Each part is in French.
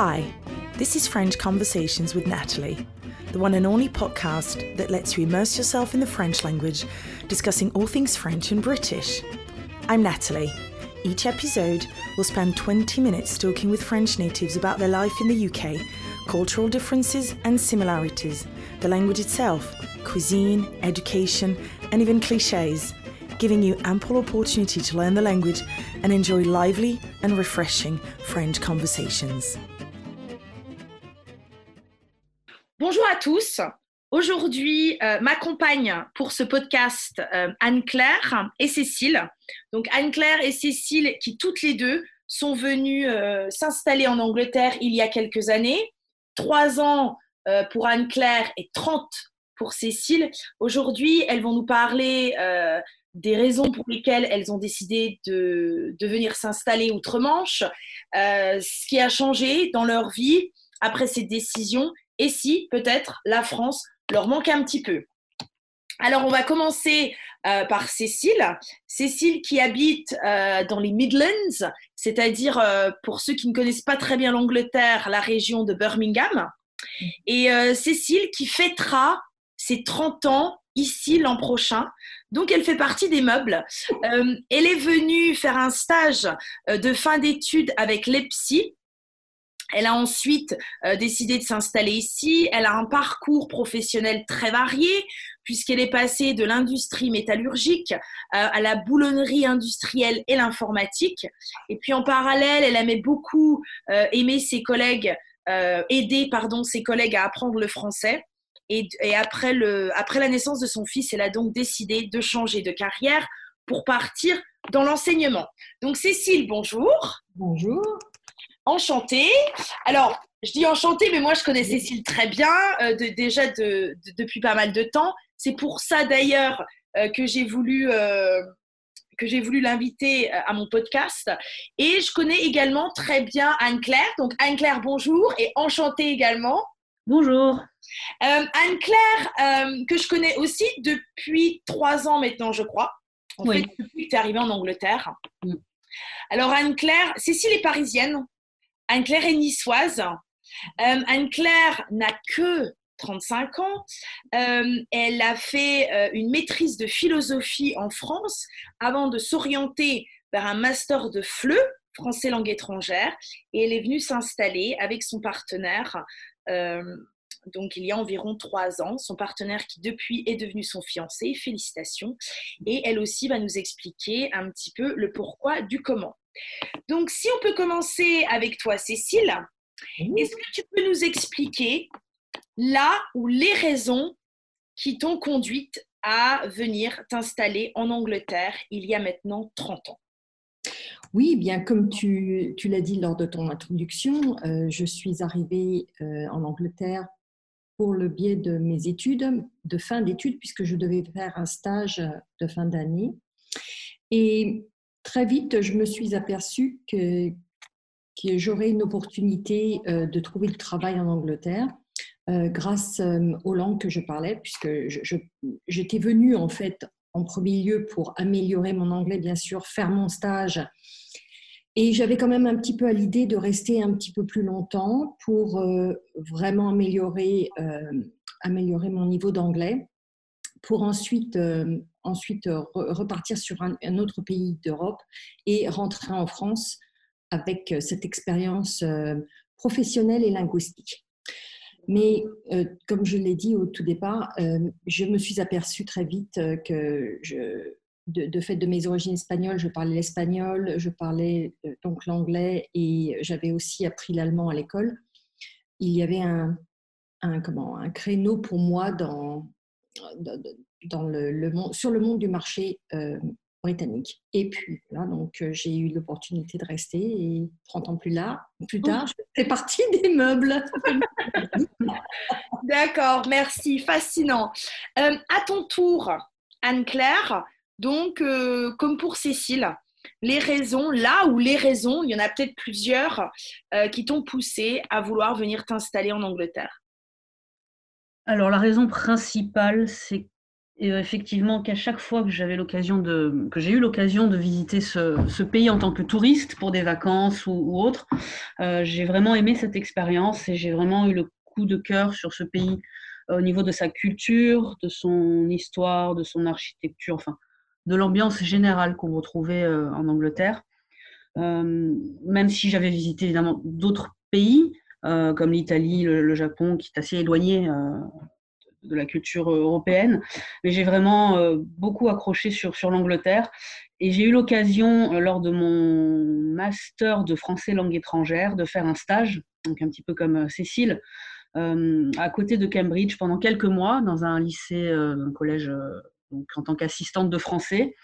Hi, this is French Conversations with Natalie, the one and only podcast that lets you immerse yourself in the French language, discussing all things French and British. I'm Natalie. Each episode will spend 20 minutes talking with French natives about their life in the UK, cultural differences and similarities, the language itself, cuisine, education, and even cliches, giving you ample opportunity to learn the language and enjoy lively and refreshing French conversations. Bonjour à tous. Aujourd'hui, euh, m'accompagnent pour ce podcast euh, Anne-Claire et Cécile. Donc Anne-Claire et Cécile qui toutes les deux sont venues euh, s'installer en Angleterre il y a quelques années. Trois ans euh, pour Anne-Claire et 30 pour Cécile. Aujourd'hui, elles vont nous parler des raisons pour lesquelles elles ont décidé de, venir s'installer outre-Manche, ce qui a changé dans leur vie après cette décision et si peut-être la France leur manque un petit peu. Alors on va commencer euh, par Cécile. Cécile qui habite euh, dans les Midlands, c'est-à-dire euh, pour ceux qui ne connaissent pas très bien l'Angleterre, la région de Birmingham. Et Cécile qui fêtera ses 30 ans ici l'an prochain. Donc elle fait partie des meubles. Elle est venue faire un stage de fin d'études avec l'EPSI. Elle a ensuite euh, décidé de s'installer ici. Elle a un parcours professionnel très varié puisqu'elle est passée de l'industrie métallurgique euh, à la boulonnerie industrielle et l'informatique. Et puis en parallèle, elle aimait beaucoup euh, aimer ses collègues, euh, aider pardon ses collègues à apprendre le français. Et, et après, le, après la naissance de son fils, elle a donc décidé de changer de carrière pour partir dans l'enseignement. Donc Cécile, bonjour. Bonjour. Enchantée. Alors, je dis enchantée, mais moi je connais Cécile très bien, euh, de- déjà de- de- depuis pas mal de temps. C'est pour ça d'ailleurs euh, que j'ai voulu, euh, que j'ai voulu l'inviter à mon podcast. Et je connais également très bien Anne-Claire. Donc Anne-Claire, bonjour et enchantée également. Bonjour. Anne-Claire, que je connais aussi depuis trois ans maintenant, je crois. En Oui. fait, depuis que tu es arrivée en Angleterre. Mm. Alors, Anne-Claire, Cécile est parisienne. Anne-Claire est niçoise. Euh, Anne-Claire n'a que 35 ans. Euh, elle a fait euh, une maîtrise de philosophie en France avant de s'orienter vers un master de FLE, français langue étrangère. Et elle est venue s'installer avec son partenaire donc il y a environ trois ans, son partenaire qui depuis est devenu son fiancé, félicitations, et elle aussi va nous expliquer un petit peu le pourquoi du comment. Donc si on peut commencer avec toi Cécile, est-ce que tu peux nous expliquer là ou les raisons qui t'ont conduite à venir t'installer en Angleterre il y a maintenant 30 ans? Oui, bien comme tu, tu l'as dit lors de ton introduction, euh, je suis arrivée euh, en Angleterre pour le biais de mes études, de fin d'études, puisque je devais faire un stage de fin d'année. Et très vite, je me suis aperçue que, j'aurais une opportunité euh, de trouver du travail en Angleterre. euh, grâce euh, aux langues que je parlais, puisque j'étais venue en fait en premier lieu pour améliorer mon anglais, bien sûr, faire mon stage. Et j'avais quand même un petit peu à l'idée de rester un petit peu plus longtemps pour euh, vraiment améliorer, améliorer mon niveau d'anglais, pour ensuite, ensuite euh, re- repartir sur un, autre pays d'Europe et rentrer en France avec euh, cette expérience euh, professionnelle et linguistique. Mais comme je l'ai dit au tout départ, je me suis aperçue très vite que de, fait de mes origines espagnoles, je parlais l'espagnol, je parlais donc l'anglais et j'avais aussi appris l'allemand à l'école. Il y avait un, comment, un créneau pour moi dans, dans, le, le monde, sur le monde du marché euh, britannique. Et puis là, donc euh, j'ai eu l'opportunité de rester et 30 ans plus là, plus tard, je fais partie des meubles. D'accord, merci, fascinant. Euh, à ton tour, Anne-Claire, donc euh, comme pour Cécile, les raisons, là où les raisons, il y en a peut-être plusieurs, euh, qui t'ont poussé à vouloir venir t'installer en Angleterre. Alors, la raison principale, c'est Et effectivement, qu'à chaque fois que j'ai eu l'occasion de visiter ce, pays en tant que touriste pour des vacances ou, autre, j'ai vraiment aimé cette expérience et j'ai vraiment eu le coup de cœur sur ce pays au niveau de sa culture, de son histoire, de son architecture, enfin, de l'ambiance générale qu'on retrouvait en Angleterre. même si j'avais visité évidemment d'autres pays, euh, comme l'Italie, le, Japon, qui est assez éloigné euh, de la culture européenne. Mais j'ai vraiment euh, beaucoup accroché sur, l'Angleterre. Et j'ai eu l'occasion, lors de mon master de français langue étrangère, de faire un stage, donc un petit peu comme Cécile, à côté de Cambridge pendant quelques mois dans un lycée, un collège, en tant qu'assistante de français.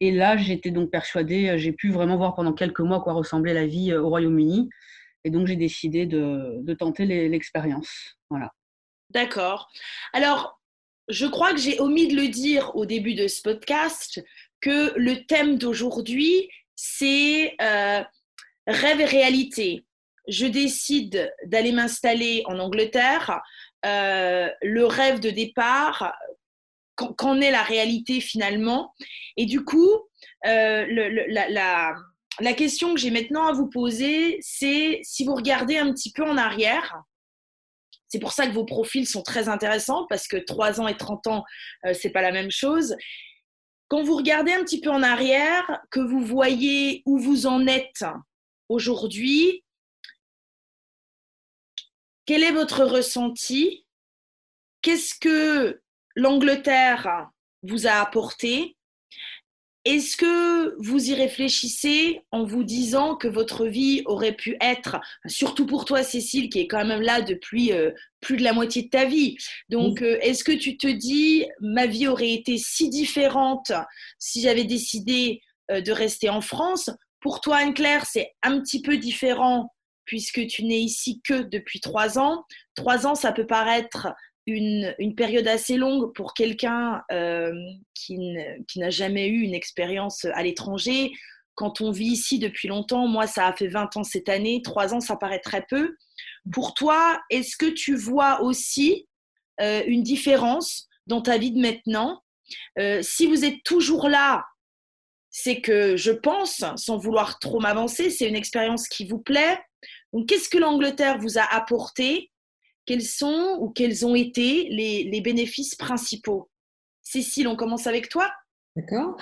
Et là, j'étais donc persuadée, j'ai pu vraiment voir pendant quelques mois à quoi ressemblait la vie au Royaume-Uni. Et donc, j'ai décidé de, tenter l'expérience. Voilà. D'accord. Alors, je crois que j'ai omis de le dire au début de ce podcast, que le thème d'aujourd'hui, c'est euh, rêve et réalité. Je décide d'aller m'installer en Angleterre. Euh, le rêve de départ, qu'en est la réalité finalement? Et du coup, euh, la, la question que j'ai maintenant à vous poser, c'est si vous regardez un petit peu en arrière, c'est pour ça que vos profils sont très intéressants parce que 3 ans et 30 ans, euh, c'est pas la même chose. Quand vous regardez un petit peu en arrière, que vous voyez où vous en êtes aujourd'hui, quel est votre ressenti? Qu'est-ce que l'Angleterre vous a apporté? Est-ce que vous y réfléchissez en vous disant que votre vie aurait pu être, surtout pour toi Cécile, qui est quand même là depuis euh, plus de la moitié de ta vie, donc euh, est-ce que tu te dis, ma vie aurait été si différente si j'avais décidé euh, de rester en France? Pour toi Anne-Claire, c'est un petit peu différent puisque tu n'es ici que depuis trois ans. Trois ans, ça peut paraître une, période assez longue pour quelqu'un euh, qui, n'a jamais eu une expérience à l'étranger. Quand on vit ici depuis longtemps, moi ça a fait 20 ans cette année, 3 ans ça paraît très peu. Pour toi, est-ce que tu vois aussi euh, une différence dans ta vie de maintenant? Euh, Si vous êtes toujours là, c'est que je pense, sans vouloir trop m'avancer, c'est une expérience qui vous plaît. Donc qu'est-ce que l'Angleterre vous a apporté quels sont ou quels ont été les, bénéfices principaux Cécile, on commence avec toi D'accord.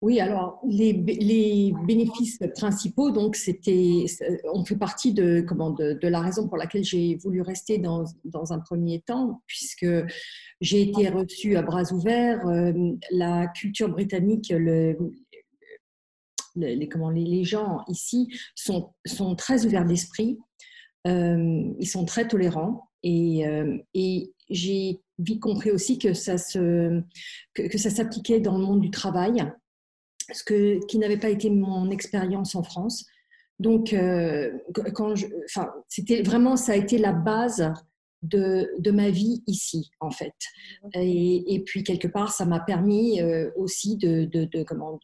Oui, alors les, bénéfices principaux, donc c'était, on fait partie de, comment, de, la raison pour laquelle j'ai voulu rester dans, un premier temps, puisque j'ai été reçue à bras ouverts. Euh, la culture britannique, le, les, comment, les, gens ici sont, sont très ouverts d'esprit, euh, ils sont très tolérants. Et, euh, et j'ai vite compris aussi que ça, se, que, ça s'appliquait dans le monde du travail, ce que, qui n'avait pas été mon expérience en France. Donc, euh, quand je, enfin, c'était vraiment, ça a été la base de, de, ma vie ici, en fait. Et, et puis, quelque part, ça m'a permis euh, aussi de, de, de comment,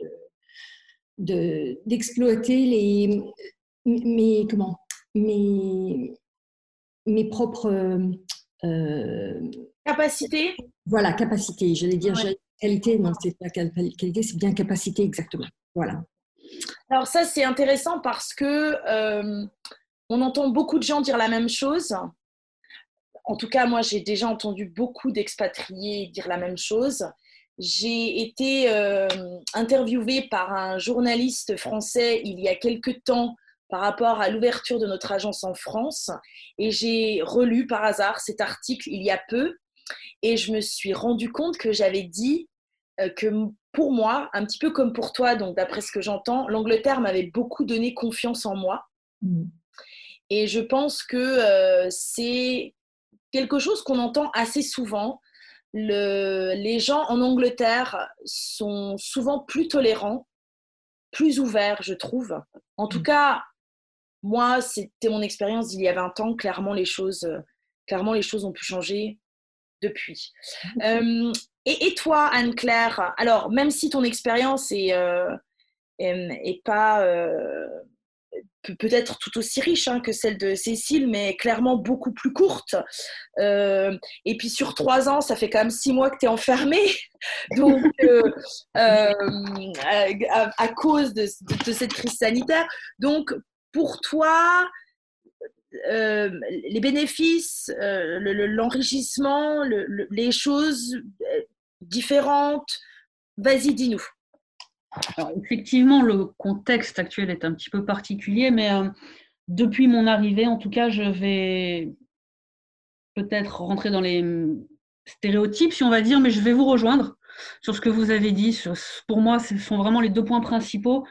de, d'exploiter les, mes, comment, mes, mes propres euh, capacités. Voilà, capacité. J'allais dire qualité, non, c'est pas qualité, c'est bien capacité exactement. Voilà. Alors ça, c'est intéressant parce que euh, on entend beaucoup de gens dire la même chose. En tout cas, moi, j'ai déjà entendu beaucoup d'expatriés dire la même chose. J'ai été euh, interviewée par un journaliste français il y a quelque temps par rapport à l'ouverture de notre agence en France. Et j'ai relu par hasard cet article il y a peu et je me suis rendu compte que j'avais dit euh, que pour moi, un petit peu comme pour toi, donc d'après ce que j'entends, l'Angleterre m'avait beaucoup donné confiance en moi. Mmh. Et je pense que euh, c'est quelque chose qu'on entend assez souvent. Le, les gens en Angleterre sont souvent plus tolérants, plus ouverts, je trouve. En tout mmh. cas, moi, c'était mon expérience d'il y a 20 ans. Clairement, les choses, euh, clairement, les choses ont pu changer depuis. Euh, et, toi, Anne-Claire, alors, même si ton expérience est, euh, est, pas peut-être tout aussi riche hein, que celle de Cécile, mais clairement beaucoup plus courte. Et puis sur trois ans, ça fait quand même six mois que tu es enfermée. Donc, à, cause de, cette crise sanitaire. Donc, pour toi, les bénéfices, l'enrichissement, les choses différentes, vas-y, dis-nous effectivement, le contexte actuel est un petit peu particulier, mais euh, depuis mon arrivée, en tout cas, je vais peut-être rentrer dans les stéréotypes, si on va dire, mais je vais vous rejoindre sur ce que vous avez dit. pour moi, ce sont vraiment les deux points principaux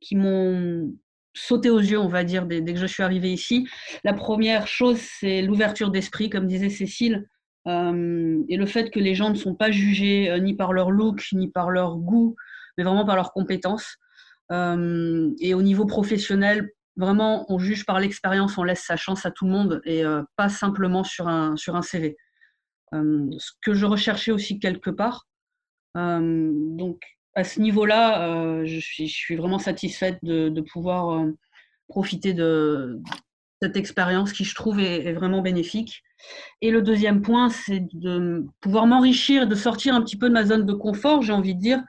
qui m'ont sauté aux yeux, on va dire, dès, que je suis arrivée ici. La première chose, c'est l'ouverture d'esprit, comme disait Cécile, euh, et le fait que les gens ne sont pas jugés euh, ni par leur look, ni par leur goût, mais vraiment par leurs compétences. Euh, et au niveau professionnel, vraiment, on juge par l'expérience, on laisse sa chance à tout le monde et pas simplement sur un, sur un CV. Ce que je recherchais aussi quelque part. donc, à ce niveau-là, je, suis, je suis vraiment satisfaite de, pouvoir profiter de cette expérience qui, je trouve, est, vraiment bénéfique. Et le deuxième point, c'est de pouvoir m'enrichir, de sortir un petit peu de ma zone de confort, j'ai envie de dire,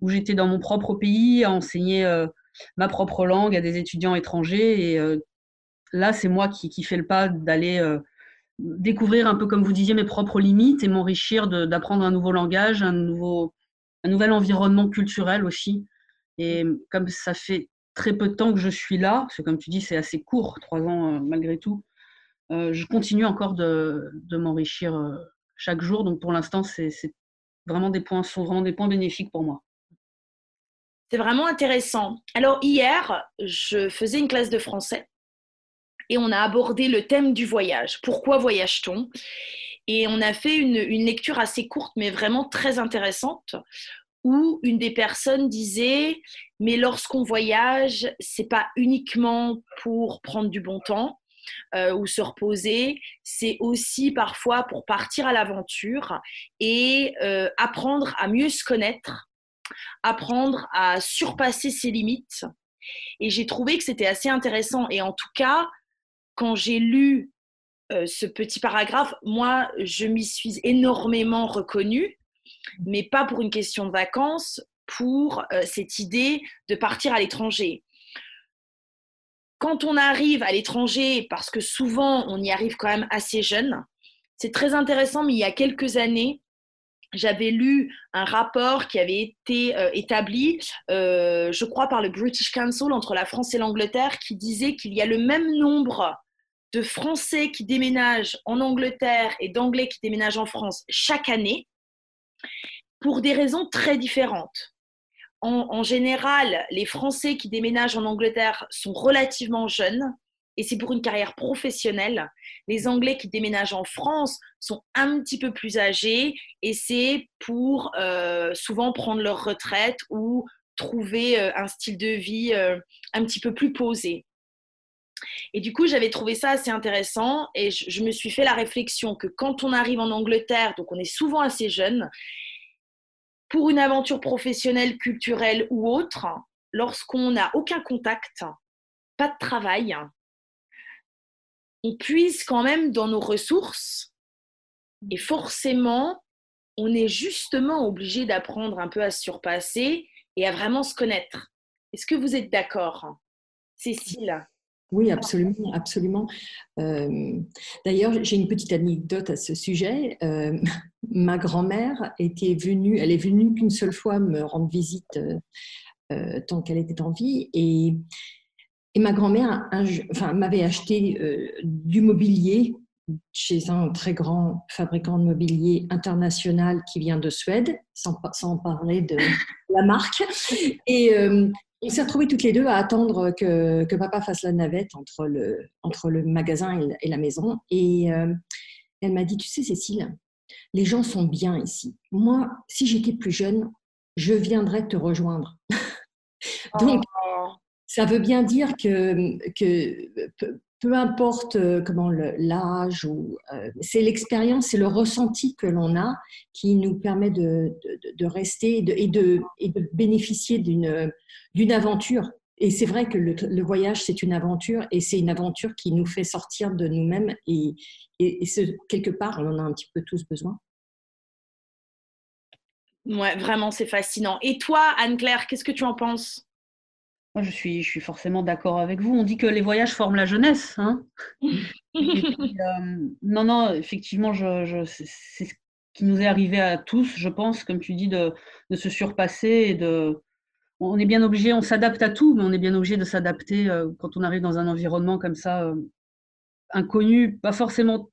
où j'étais dans mon propre pays à enseigner euh, ma propre langue à des étudiants étrangers. Et euh, là, c'est moi qui, fais le pas d'aller euh, découvrir un peu, comme vous disiez, mes propres limites et m'enrichir d'apprendre un nouveau langage, un, nouveau, un nouvel environnement culturel aussi. Et comme ça fait très peu de temps que je suis là, parce que comme tu dis, c'est assez court, trois ans malgré tout, je continue encore de, m'enrichir chaque jour. Donc pour l'instant, c'est vraiment des points, sont des points bénéfiques pour moi. C'est vraiment intéressant. Alors hier, je faisais une classe de français et on a abordé le thème du voyage. Pourquoi voyage-t-on Et on a fait une, lecture assez courte mais vraiment très intéressante où une des personnes disait mais lorsqu'on voyage, c'est pas uniquement pour prendre du bon temps, euh, ou se reposer, c'est aussi parfois pour partir à l'aventure et euh, apprendre à mieux se connaître apprendre à surpasser ses limites. Et j'ai trouvé que c'était assez intéressant. Et en tout cas, quand j'ai lu euh, ce petit paragraphe, moi, je m'y suis énormément reconnue, mais pas pour une question de vacances, pour euh, cette idée de partir à l'étranger. Quand on arrive à l'étranger, parce que souvent on y arrive quand même assez jeune, c'est très intéressant, mais il y a quelques années, j'avais lu un rapport qui avait été euh, établi, je crois, par le British Council entre la France et l'Angleterre, qui disait qu'il y a le même nombre de Français qui déménagent en Angleterre et d'Anglais qui déménagent en France chaque année, pour des raisons très différentes. en général, les Français qui déménagent en Angleterre sont relativement jeunes et c'est pour une carrière professionnelle. Les Anglais qui déménagent en France sont un petit peu plus âgés et c'est pour euh, souvent prendre leur retraite ou trouver euh, un style de vie euh, un petit peu plus posé. Et du coup, j'avais trouvé ça assez intéressant et je, me suis fait la réflexion que quand on arrive en Angleterre, donc on est souvent assez jeune, pour une aventure professionnelle, culturelle ou autre, lorsqu'on n'a aucun contact, pas de travail, on puise quand même dans nos ressources et forcément, on est justement obligé d'apprendre un peu à se surpasser et à vraiment se connaître. Est-ce que vous êtes d'accord, Cécile? Oui, absolument, absolument. Euh, d'ailleurs, j'ai une petite anecdote à ce sujet. Euh, ma grand-mère était venue, elle est venue qu'une seule fois me rendre visite euh, tant qu'elle était en vie, et ma grand-mère enfin, m'avait acheté du mobilier chez un très grand fabricant de mobilier international qui vient de Suède, sans, parler de la marque. Et on s'est retrouvés toutes les deux à attendre que, que, papa fasse la navette entre le, entre le magasin et la, maison. Et euh, elle m'a dit, tu sais Cécile, les gens sont bien ici. Moi, si j'étais plus jeune, je viendrais te rejoindre. Donc, oh. Ça veut bien dire que, que peu, importe euh, comment l'âge, ou euh, c'est l'expérience, c'est le ressenti que l'on a qui nous permet de, de, rester et de, et de, bénéficier d'une aventure. et c'est vrai que le, voyage, c'est une aventure et c'est une aventure qui nous fait sortir de nous-mêmes et, et, quelque part, on en a un petit peu tous besoin. Ouais, vraiment, c'est fascinant. Et toi, Anne-Claire, qu'est-ce que tu en penses? Moi, je suis, je suis forcément d'accord avec vous. On dit que les voyages forment la jeunesse. Hein euh, non, non, effectivement, je, c'est ce qui nous est arrivé à tous, je pense, comme tu dis, de, de se surpasser et de, on est bien obligé, on s'adapte à tout, mais on est bien obligé de s'adapter euh, quand on arrive dans un environnement comme ça, euh, inconnu, pas forcément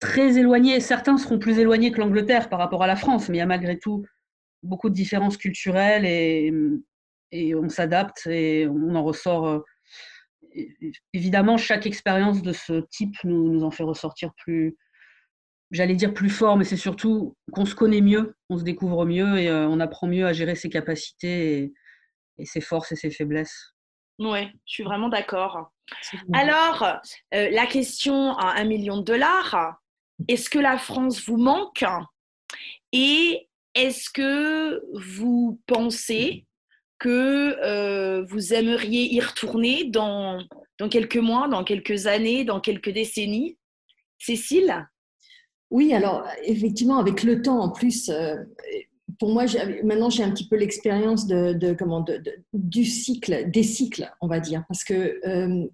très éloigné. Certains seront plus éloignés que l'Angleterre par rapport à la France, mais il y a malgré tout beaucoup de différences culturelles et, on s'adapte et on en ressort. Euh, évidemment, chaque expérience de ce type nous, nous en fait ressortir plus, j'allais dire plus fort, mais c'est surtout qu'on se connaît mieux, on se découvre mieux et euh, on apprend mieux à gérer ses capacités et, ses forces et ses faiblesses. Oui, je suis vraiment d'accord. Alors, euh, la question à un million de dollars, est-ce que la France vous manque? Et est-ce que vous pensez que euh, vous aimeriez y retourner dans, dans quelques mois, dans quelques années, dans quelques décennies? Cécile? Oui, alors effectivement, avec le temps en plus, euh, pour moi, maintenant j'ai un petit peu l'expérience de, du cycle, des cycles, on va dire, parce que euh,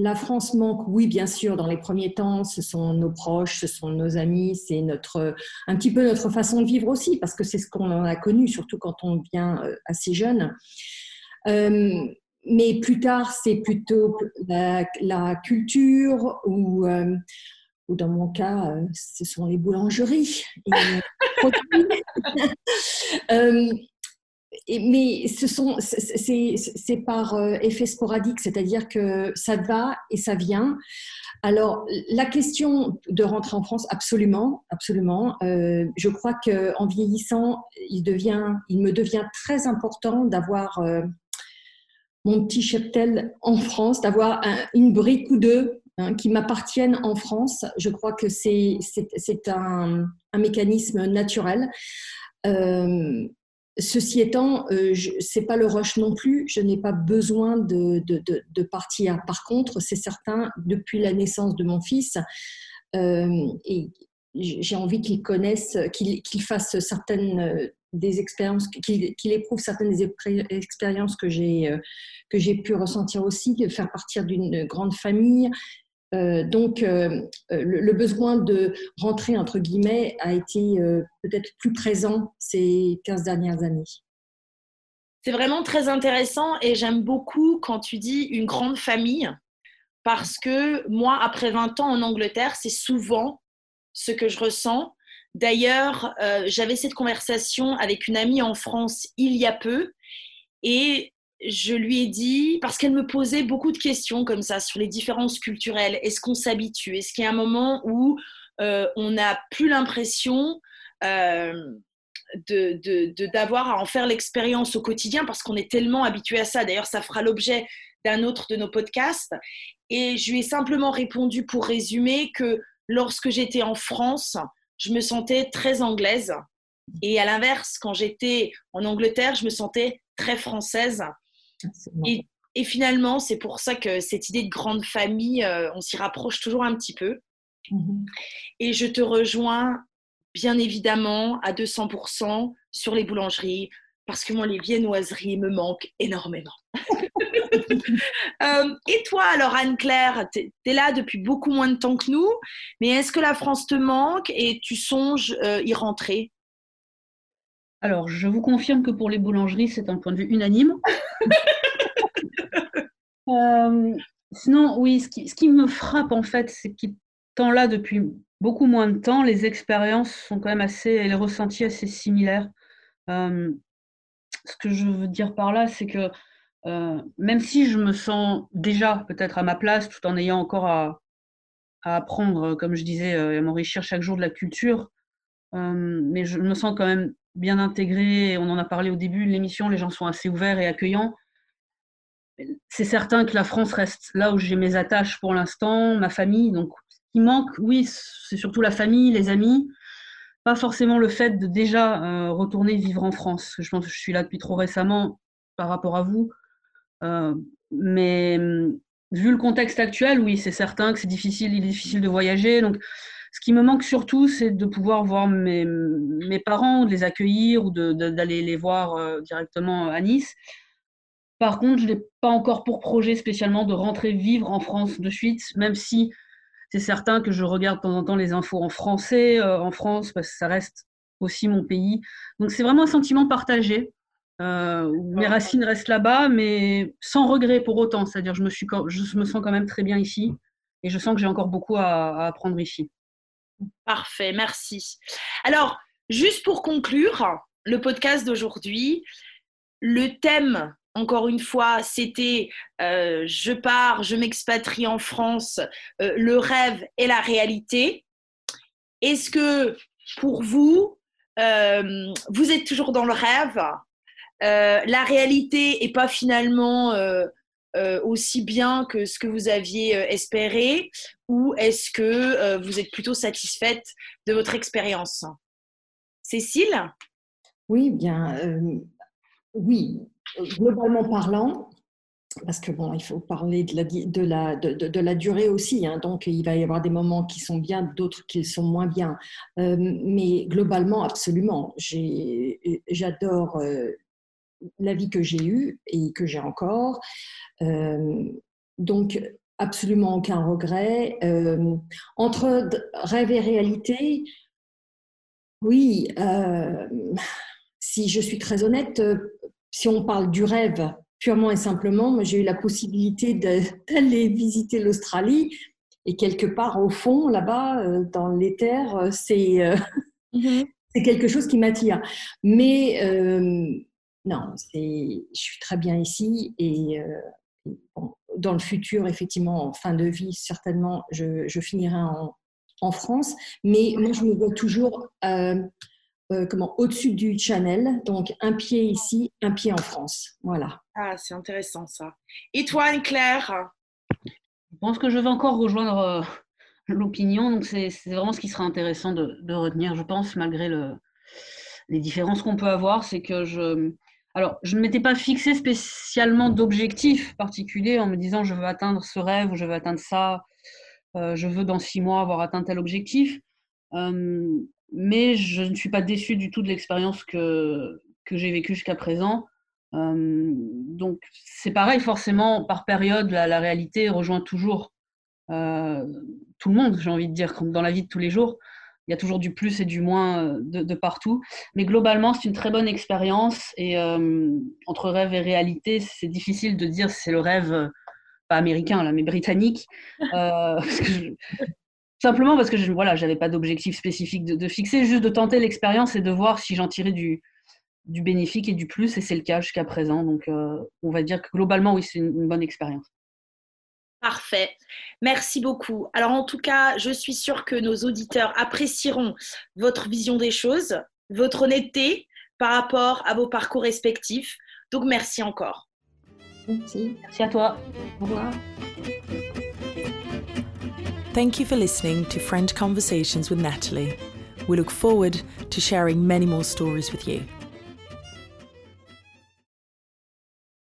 la France manque, oui, bien sûr, dans les premiers temps, ce sont nos proches, ce sont nos amis, c'est notre, un petit peu notre façon de vivre aussi, parce que c'est ce qu'on a connu, surtout quand on vient euh, assez jeune. mais plus tard, c'est plutôt la, culture ou ou dans mon cas, euh, ce sont les boulangeries. Euh, mais ce sont, c'est par euh, effet sporadique, c'est-à-dire que ça va et ça vient. Alors, la question de rentrer en France, absolument, absolument. je crois qu'en vieillissant, il, devient, il me devient très important d'avoir mon petit cheptel en France, d'avoir une brique ou deux Hein, qui m'appartiennent en France. Je crois que c'est un, un, mécanisme naturel. Euh, ceci étant, euh, ce n'est pas le rush non plus. Je n'ai pas besoin de, de, partir. Par contre, c'est certain, depuis la naissance de mon fils, euh, et j'ai envie qu'il connaisse, qu'il fasse certaines des expériences, qu'il éprouve certaines des expériences que j'ai que j'ai pu ressentir aussi, de faire partir d'une grande famille, euh, donc, euh, euh, le, besoin de rentrer, entre guillemets, a été peut-être plus présent ces 15 dernières années. C'est vraiment très intéressant et j'aime beaucoup quand tu dis une grande famille, parce que moi, après 20 ans en Angleterre, c'est souvent ce que je ressens. D'ailleurs, j'avais cette conversation avec une amie en France il y a peu et je lui ai dit, parce qu'elle me posait beaucoup de questions comme ça sur les différences culturelles, est-ce qu'on s'habitue? Est-ce qu'il y a un moment où euh, on n'a plus l'impression euh, d'avoir à en faire l'expérience au quotidien parce qu'on est tellement habitué à ça? D'ailleurs, ça fera l'objet d'un autre de nos podcasts. Et je lui ai simplement répondu pour résumer que lorsque j'étais en France, je me sentais très anglaise. Et à l'inverse, quand j'étais en Angleterre, je me sentais très française. Et, finalement, c'est pour ça que cette idée de grande famille, euh, on s'y rapproche toujours un petit peu. Mhm. Et je te rejoins bien évidemment à 200% sur les boulangeries, parce que moi, les viennoiseries me manquent énormément. Euh, et toi, alors, Anne-Claire, tu es, là depuis beaucoup moins de temps que nous, mais est-ce que la France te manque et tu songes euh, y rentrer? Alors, je vous confirme que pour les boulangeries, c'est un point de vue unanime. Euh, sinon, oui, ce qui, me frappe en fait, c'est qu'étant là depuis beaucoup moins de temps, les expériences sont quand même assez, et les ressentis assez similaires. Euh, ce que je veux dire par là, c'est que euh, même si je me sens déjà peut-être à ma place, tout en ayant encore à, à apprendre, comme je disais, à m'enrichir chaque jour de la culture, mais je me sens quand même bien intégré. On en a parlé au début de l'émission, les gens sont assez ouverts et accueillants. C'est certain que la France reste là où j'ai mes attaches pour l'instant, ma famille. Donc, ce qui manque, oui, c'est surtout la famille, les amis. Pas forcément le fait de déjà euh, retourner vivre en France. Je pense que je suis là depuis trop récemment par rapport à vous. mais vu le contexte actuel, oui, c'est certain que c'est difficile, il est difficile de voyager. Donc, ce qui me manque surtout, c'est de pouvoir voir mes, mes, parents, de les accueillir ou d'aller les voir directement à Nice. Par contre, je n'ai pas encore pour projet spécialement de rentrer vivre en France de suite, même si c'est certain que je regarde de temps en temps les infos en français euh, en France, parce que ça reste aussi mon pays. Donc c'est vraiment un sentiment partagé. Euh, mes racines restent là-bas, mais sans regret pour autant. C'est-à-dire, je me, suis, je me sens quand même très bien ici et je sens que j'ai encore beaucoup à, à apprendre ici. Parfait, merci. Alors, juste pour conclure le podcast d'aujourd'hui, le thème encore une fois, c'était euh, je pars, je m'expatrie en France, euh, le rêve et la réalité. Est-ce que pour vous, euh, vous êtes toujours dans le rêve? La réalité n'est pas finalement aussi bien que ce que vous aviez espéré Ou est-ce que vous êtes plutôt satisfaite de votre expérience? Cécile? Oui, bien, oui, globalement parlant, parce que bon, il faut parler de la, de la, de, la durée aussi, hein, donc il va y avoir des moments qui sont bien, d'autres qui sont moins bien. Euh, mais globalement, absolument, j'adore euh, la vie que j'ai eue et que j'ai encore. Euh, donc, absolument aucun regret. entre rêve et réalité, oui, si je suis très honnête, si on parle du rêve purement et simplement, j'ai eu la possibilité d'aller visiter l'Australie et quelque part au fond, là-bas, euh, dans l'éther, euh, c'est mm-hmm. c'est quelque chose qui m'attire. Mais euh, non, je suis très bien ici et dans le futur, effectivement, en fin de vie, certainement, je, je finirai en, en, France. Mais moi, je me vois toujours euh, comment au-dessus du channel, donc un pied ici, un pied en France. Voilà. Ah, c'est intéressant ça. Et toi, Anne-Claire? Je pense que je vais encore rejoindre euh, l'opinion, donc c'est vraiment ce qui sera intéressant de, retenir, je pense, malgré le, les différences qu'on peut avoir, c'est que je... Alors, je ne m'étais pas fixé spécialement d'objectif particulier en me disant je veux atteindre ce rêve ou je veux atteindre ça, euh, je veux dans six mois avoir atteint tel objectif mais je ne suis pas déçue du tout de l'expérience que, que j'ai vécue jusqu'à présent. Euh, donc c'est pareil, forcément, par période, la, réalité rejoint toujours euh, tout le monde, j'ai envie de dire, dans la vie de tous les jours. Il y a toujours du plus et du moins euh, de, partout. Mais globalement, c'est une très bonne expérience. Et entre rêve et réalité, c'est difficile de dire si c'est le rêve, pas américain, là, mais britannique. Simplement parce que je voilà, j'avais pas d'objectif spécifique de, fixer, juste de tenter l'expérience et de voir si j'en tirais du, bénéfique et du plus, et c'est le cas jusqu'à présent. Donc, euh, on va dire que globalement, oui, c'est une, bonne expérience. Parfait. Merci beaucoup. Alors, en tout cas, je suis sûre que nos auditeurs apprécieront votre vision des choses, votre honnêteté par rapport à vos parcours respectifs. Donc, merci encore. Merci. Merci à toi. Au revoir. Thank you for listening to French Conversations with Natalie. We look forward to sharing many more stories with you.